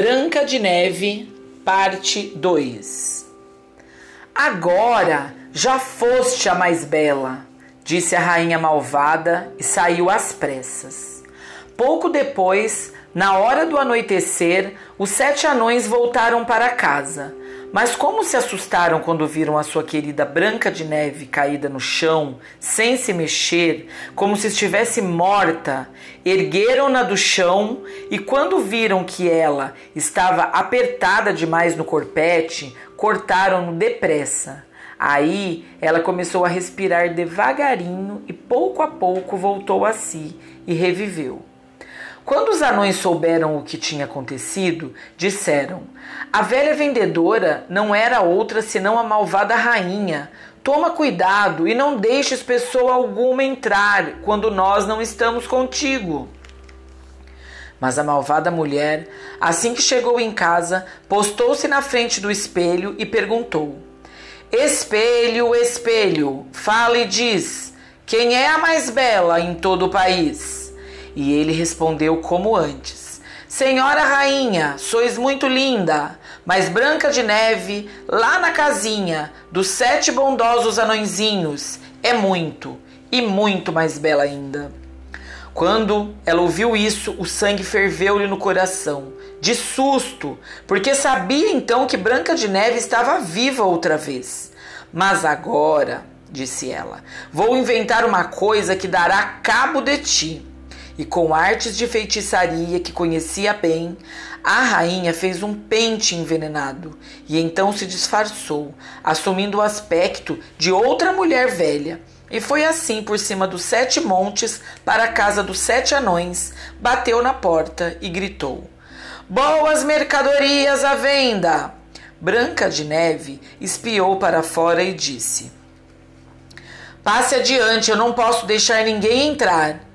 Branca de Neve, parte 2 Agora já foste a mais bela, disse a rainha malvada e saiu às pressas. Pouco depois, na hora do anoitecer, os sete anões voltaram para casa mas como se assustaram quando viram a sua querida Branca de Neve caída no chão, sem se mexer, como se estivesse morta, ergueram-na do chão e, quando viram que ela estava apertada demais no corpete, cortaram-no depressa. Aí ela começou a respirar devagarinho e pouco a pouco voltou a si e reviveu. Quando os anões souberam o que tinha acontecido, disseram: A velha vendedora não era outra senão a malvada rainha. Toma cuidado e não deixes pessoa alguma entrar quando nós não estamos contigo. Mas a malvada mulher, assim que chegou em casa, postou-se na frente do espelho e perguntou: Espelho, espelho, fala e diz: Quem é a mais bela em todo o país? E ele respondeu como antes: Senhora rainha, sois muito linda, mas Branca de Neve, lá na casinha dos sete bondosos anõezinhos, é muito, e muito mais bela ainda. Quando ela ouviu isso, o sangue ferveu-lhe no coração, de susto, porque sabia então que Branca de Neve estava viva outra vez. Mas agora, disse ela, vou inventar uma coisa que dará cabo de ti e com artes de feitiçaria que conhecia bem, a rainha fez um pente envenenado e então se disfarçou, assumindo o aspecto de outra mulher velha. E foi assim por cima dos sete montes para a casa dos sete anões, bateu na porta e gritou: Boas mercadorias à venda! Branca de Neve espiou para fora e disse: Passe adiante, eu não posso deixar ninguém entrar.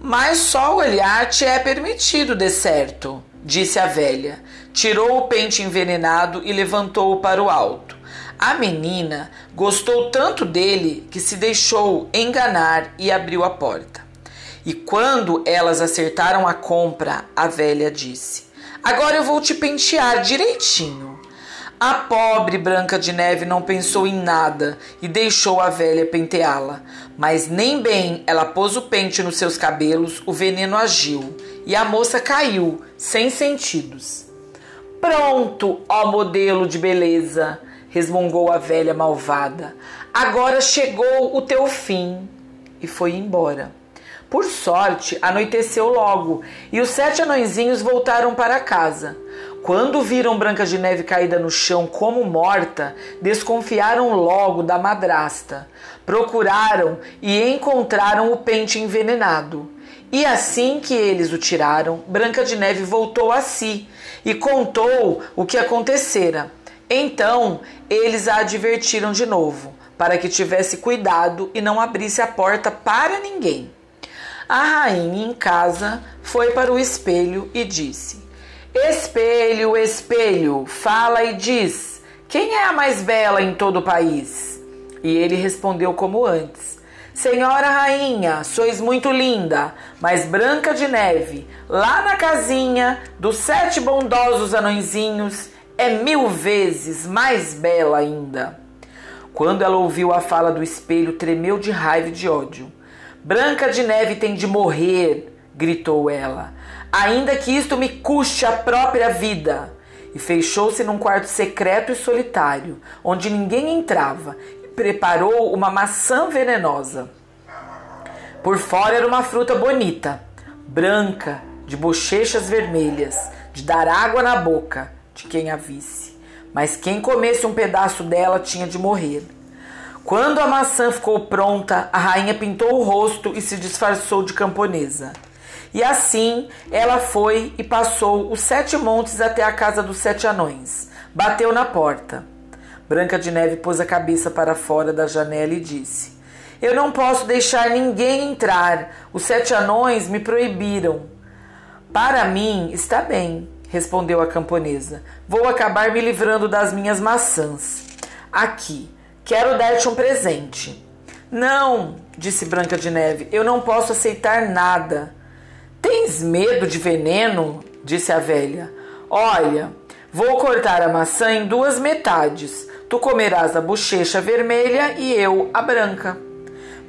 Mas só olhar te é permitido, de certo, disse a velha. Tirou o pente envenenado e levantou-o para o alto. A menina gostou tanto dele que se deixou enganar e abriu a porta. E quando elas acertaram a compra, a velha disse: Agora eu vou te pentear direitinho. A pobre Branca de Neve não pensou em nada e deixou a velha penteá-la. Mas nem bem ela pôs o pente nos seus cabelos, o veneno agiu e a moça caiu, sem sentidos. Pronto, ó modelo de beleza, resmungou a velha malvada. Agora chegou o teu fim. E foi embora. Por sorte, anoiteceu logo e os sete anõezinhos voltaram para casa. Quando viram Branca de Neve caída no chão como morta, desconfiaram logo da madrasta. Procuraram e encontraram o pente envenenado. E assim que eles o tiraram, Branca de Neve voltou a si e contou o que acontecera. Então eles a advertiram de novo, para que tivesse cuidado e não abrisse a porta para ninguém. A rainha em casa foi para o espelho e disse: Espelho, espelho, fala e diz: Quem é a mais bela em todo o país? E ele respondeu como antes: Senhora rainha, sois muito linda, mas Branca de Neve, lá na casinha dos sete bondosos anõezinhos, é mil vezes mais bela ainda. Quando ela ouviu a fala do espelho, tremeu de raiva e de ódio. Branca de Neve tem de morrer, gritou ela ainda que isto me custe a própria vida. E fechou-se num quarto secreto e solitário, onde ninguém entrava, e preparou uma maçã venenosa. Por fora era uma fruta bonita, branca, de bochechas vermelhas, de dar água na boca de quem a visse. Mas quem comesse um pedaço dela tinha de morrer. Quando a maçã ficou pronta, a rainha pintou o rosto e se disfarçou de camponesa. E assim ela foi e passou os sete montes até a casa dos sete anões. Bateu na porta. Branca de Neve pôs a cabeça para fora da janela e disse: Eu não posso deixar ninguém entrar. Os sete anões me proibiram. Para mim está bem, respondeu a camponesa. Vou acabar me livrando das minhas maçãs. Aqui, quero dar-te um presente. Não, disse Branca de Neve, eu não posso aceitar nada. Tens medo de veneno? disse a velha. Olha, vou cortar a maçã em duas metades. Tu comerás a bochecha vermelha e eu a branca.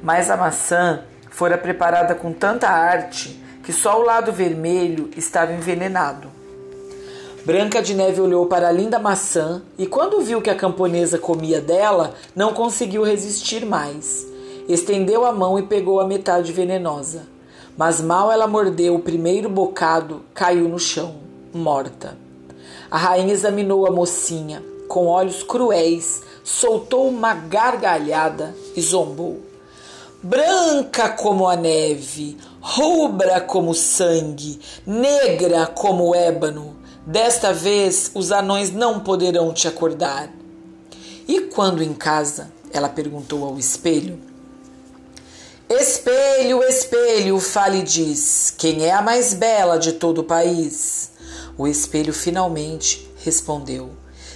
Mas a maçã fora preparada com tanta arte que só o lado vermelho estava envenenado. Branca de Neve olhou para a linda maçã e, quando viu que a camponesa comia dela, não conseguiu resistir mais. Estendeu a mão e pegou a metade venenosa. Mas mal ela mordeu o primeiro bocado, caiu no chão, morta. A rainha examinou a mocinha com olhos cruéis, soltou uma gargalhada e zombou. Branca como a neve, rubra como sangue, negra como o ébano, desta vez os anões não poderão te acordar. E quando em casa? Ela perguntou ao espelho. Espelho, espelho, fale e diz: quem é a mais bela de todo o país? O espelho finalmente respondeu: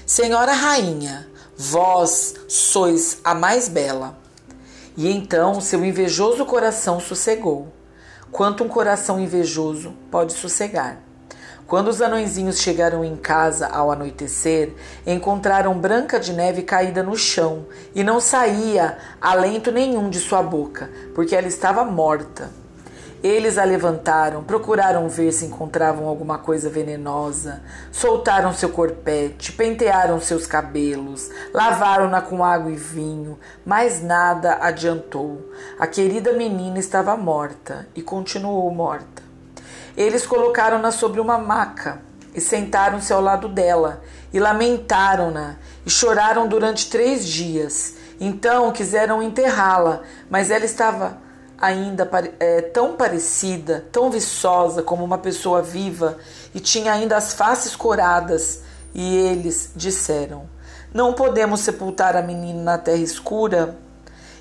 Senhora Rainha, vós sois a mais bela. E então seu invejoso coração sossegou. Quanto um coração invejoso pode sossegar? Quando os anõezinhos chegaram em casa ao anoitecer, encontraram Branca de Neve caída no chão e não saía alento nenhum de sua boca, porque ela estava morta. Eles a levantaram, procuraram ver se encontravam alguma coisa venenosa, soltaram seu corpete, pentearam seus cabelos, lavaram-na com água e vinho, mas nada adiantou. A querida menina estava morta e continuou morta. Eles colocaram-na sobre uma maca e sentaram-se ao lado dela e lamentaram-na e choraram durante três dias. Então quiseram enterrá-la, mas ela estava ainda é, tão parecida, tão viçosa como uma pessoa viva e tinha ainda as faces coradas. E eles disseram: Não podemos sepultar a menina na terra escura.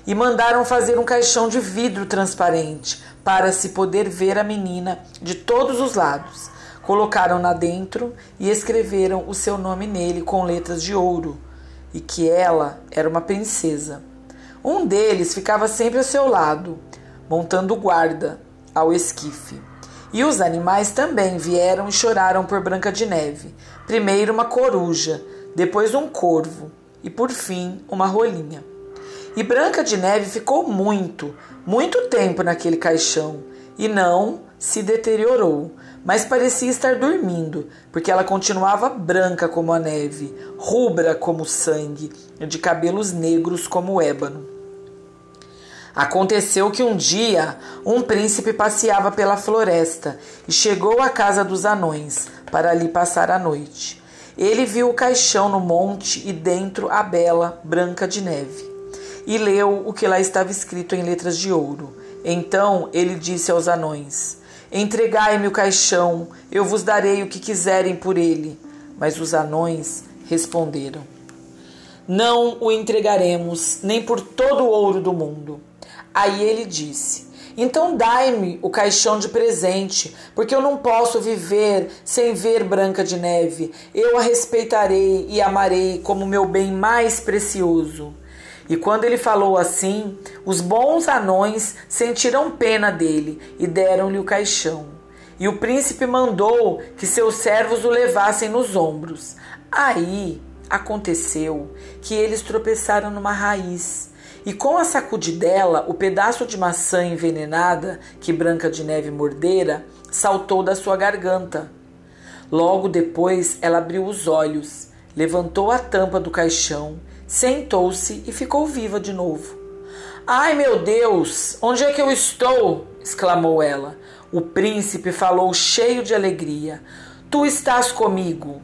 E mandaram fazer um caixão de vidro transparente para se poder ver a menina de todos os lados. Colocaram-na dentro e escreveram o seu nome nele com letras de ouro, e que ela era uma princesa. Um deles ficava sempre ao seu lado, montando guarda ao esquife. E os animais também vieram e choraram por Branca de Neve. Primeiro uma coruja, depois um corvo e por fim uma rolinha. E Branca de Neve ficou muito, muito tempo naquele caixão e não se deteriorou, mas parecia estar dormindo, porque ela continuava branca como a neve, rubra como sangue, de cabelos negros como ébano. Aconteceu que um dia um príncipe passeava pela floresta e chegou à casa dos anões para ali passar a noite. Ele viu o caixão no monte e dentro a bela Branca de Neve. E leu o que lá estava escrito em letras de ouro. Então ele disse aos anões: Entregai-me o caixão, eu vos darei o que quiserem por ele. Mas os anões responderam: Não o entregaremos, nem por todo o ouro do mundo. Aí ele disse: Então dai-me o caixão de presente, porque eu não posso viver sem ver Branca de Neve. Eu a respeitarei e amarei como meu bem mais precioso. E quando ele falou assim, os bons anões sentiram pena dele e deram-lhe o caixão. E o príncipe mandou que seus servos o levassem nos ombros. Aí aconteceu que eles tropeçaram numa raiz e com a sacudidela, o pedaço de maçã envenenada que Branca de Neve mordera saltou da sua garganta. Logo depois, ela abriu os olhos, levantou a tampa do caixão, sentou-se e ficou viva de novo. Ai meu Deus, onde é que eu estou? exclamou ela. O príncipe falou cheio de alegria: Tu estás comigo.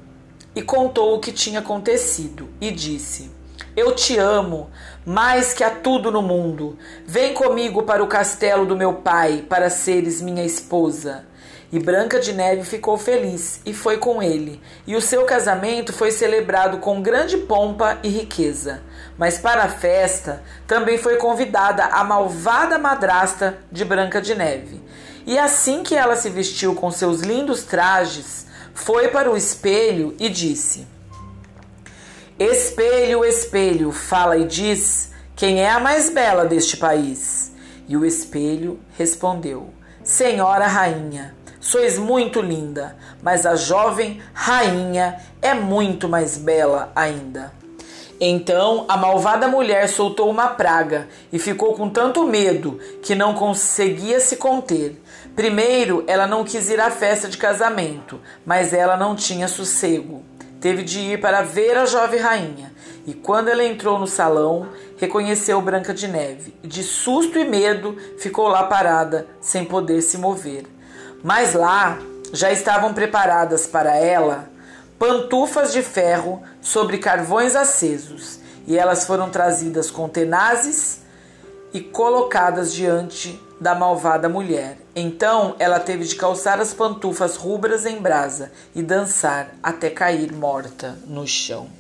E contou o que tinha acontecido e disse: Eu te amo, mais que a tudo no mundo. Vem comigo para o castelo do meu pai, para seres minha esposa. E Branca de Neve ficou feliz e foi com ele, e o seu casamento foi celebrado com grande pompa e riqueza. Mas para a festa também foi convidada a malvada madrasta de Branca de Neve. E assim que ela se vestiu com seus lindos trajes, foi para o espelho e disse: Espelho, espelho, fala e diz: Quem é a mais bela deste país? E o espelho respondeu: Senhora rainha, sois muito linda, mas a jovem rainha é muito mais bela ainda. Então a malvada mulher soltou uma praga e ficou com tanto medo que não conseguia se conter. Primeiro, ela não quis ir à festa de casamento, mas ela não tinha sossego. Teve de ir para ver a jovem rainha. E quando ela entrou no salão, reconheceu Branca de Neve e, de susto e medo, ficou lá parada, sem poder se mover. Mas lá já estavam preparadas para ela pantufas de ferro sobre carvões acesos, e elas foram trazidas com tenazes e colocadas diante da malvada mulher. Então ela teve de calçar as pantufas rubras em brasa e dançar até cair morta no chão.